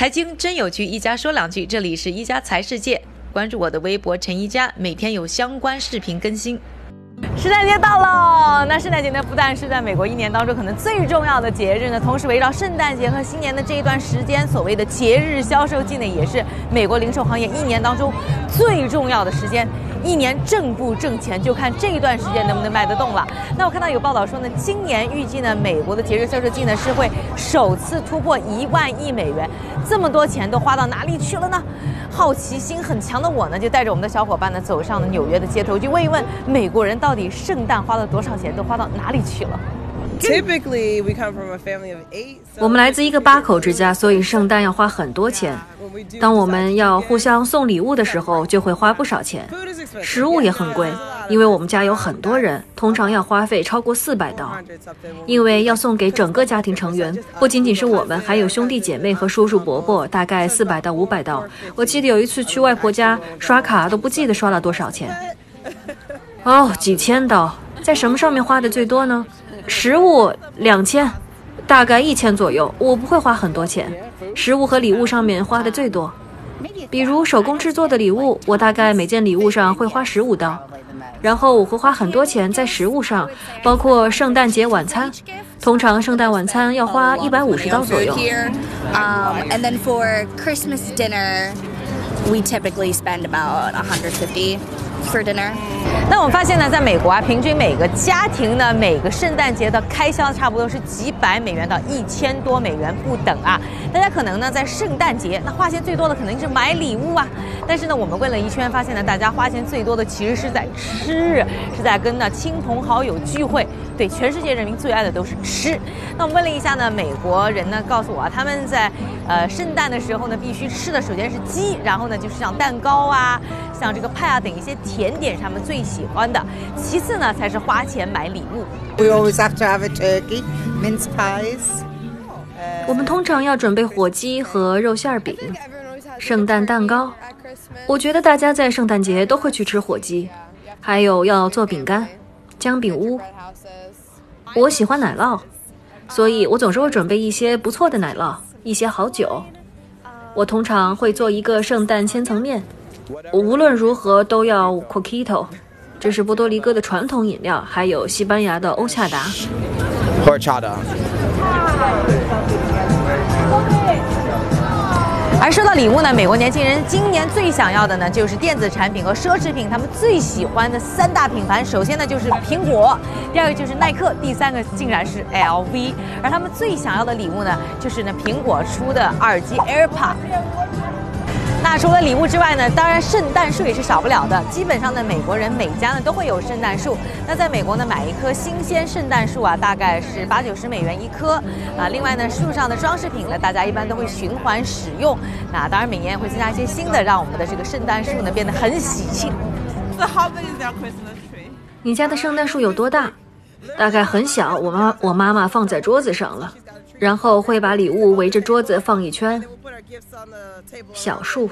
财经真有趣，一家说两句。这里是一家财世界，关注我的微博陈一家，每天有相关视频更新。圣诞节到了，那圣诞节呢，不但是在美国一年当中可能最重要的节日呢，同时围绕圣诞节和新年的这一段时间，所谓的节日销售季呢，也是美国零售行业一年当中最重要的时间。一年挣不挣钱，就看这一段时间能不能卖得动了。那我看到有报道说呢，今年预计呢，美国的节日销售季呢是会首次突破一万亿美元。这么多钱都花到哪里去了呢？好奇心很强的我呢，就带着我们的小伙伴呢，走上了纽约的街头，去问一问美国人到底圣诞花了多少钱，都花到哪里去了。Typically, we come from a family of eight. 我们来自一个八口之家，所以圣诞要花很多钱。当我们要互相送礼物的时候，就会花不少钱。食物也很贵，因为我们家有很多人，通常要花费超过四百刀。因为要送给整个家庭成员，不仅仅是我们，还有兄弟姐妹和叔叔伯伯，大概四百到五百刀。我记得有一次去外婆家刷卡，都不记得刷了多少钱。哦，几千刀，在什么上面花的最多呢？食物两千，大概一千左右。我不会花很多钱，食物和礼物上面花的最多。比如手工制作的礼物，我大概每件礼物上会花十五刀。然后我会花很多钱在食物上，包括圣诞节晚餐。通常圣诞晚餐要花一百五十刀左右。And then for Christmas dinner, we typically spend about 150 for dinner. 那我们发现呢，在美国啊，平均每个家庭呢，每个圣诞节的开销差不多是几百美元到一千多美元不等啊。大家可能呢，在圣诞节那花钱最多的肯定是买礼物啊。但是呢，我们问了一圈，发现呢，大家花钱最多的其实是在吃，是在跟呢亲朋好友聚会。对，全世界人民最爱的都是吃。那我们问了一下呢，美国人呢告诉我啊，他们在呃圣诞的时候呢，必须吃的首先是鸡，然后呢就是像蛋糕啊，像这个派啊等一些甜点，他们最喜欢的。其次呢，才是花钱买礼物。We always have to have a turkey, mince pies. 我们通常要准备火鸡和肉馅儿饼、圣诞蛋糕。我觉得大家在圣诞节都会去吃火鸡，还有要做饼干、姜饼屋。我喜欢奶酪，所以我总是会准备一些不错的奶酪，一些好酒。我通常会做一个圣诞千层面，我无论如何都要 coquito，这是波多黎各的传统饮料，还有西班牙的欧恰达。而说到礼物呢，美国年轻人今年最想要的呢，就是电子产品和奢侈品，他们最喜欢的三大品牌。首先呢就是苹果，第二个就是耐克，第三个竟然是 LV。而他们最想要的礼物呢，就是呢苹果出的耳机 AirPod。那除了礼物之外呢，当然圣诞树也是少不了的。基本上呢，美国人每家呢都会有圣诞树。那在美国呢，买一棵新鲜圣诞树啊，大概是八九十美元一棵啊。另外呢，树上的装饰品呢，大家一般都会循环使用。那当然每年也会增加一些新的，让我们的这个圣诞树呢变得很喜庆。So how big is our Christmas tree? 你家的圣诞树有多大？大概很小，我妈我妈妈放在桌子上了，然后会把礼物围着桌子放一圈。小树，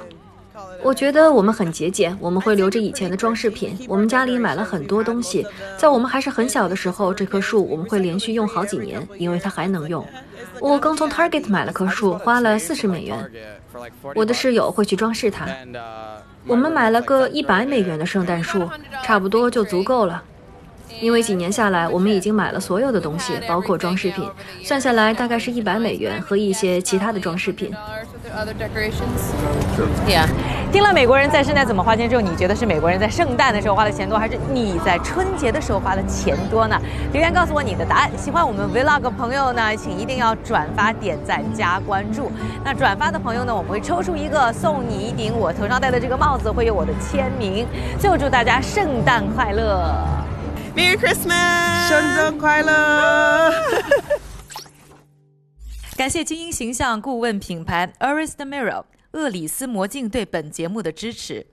我觉得我们很节俭，我们会留着以前的装饰品。我们家里买了很多东西，在我们还是很小的时候，这棵树我们会连续用好几年，因为它还能用。我刚从 Target 买了棵树，花了四十美元。我的室友会去装饰它。Uh, 我们买了个一百美元的圣诞树，差不多就足够了。因为几年下来，我们已经买了所有的东西，包括装饰品，算下来大概是一百美元和一些其他的装饰品。Yeah，听了美国人在圣诞怎么花钱之后，你觉得是美国人在圣诞的时候花的钱多，还是你在春节的时候花的钱多呢？留言告诉我你的答案。喜欢我们 Vlog 的朋友呢，请一定要转发、点赞、加关注。那转发的朋友呢，我们会抽出一个送你一顶我头上戴的这个帽子，会有我的签名。最后祝大家圣诞快乐！Merry Christmas! 圣诞快乐！感谢精英形象顾问品牌 Arista Mirror 厄里斯魔镜对本节目的支持。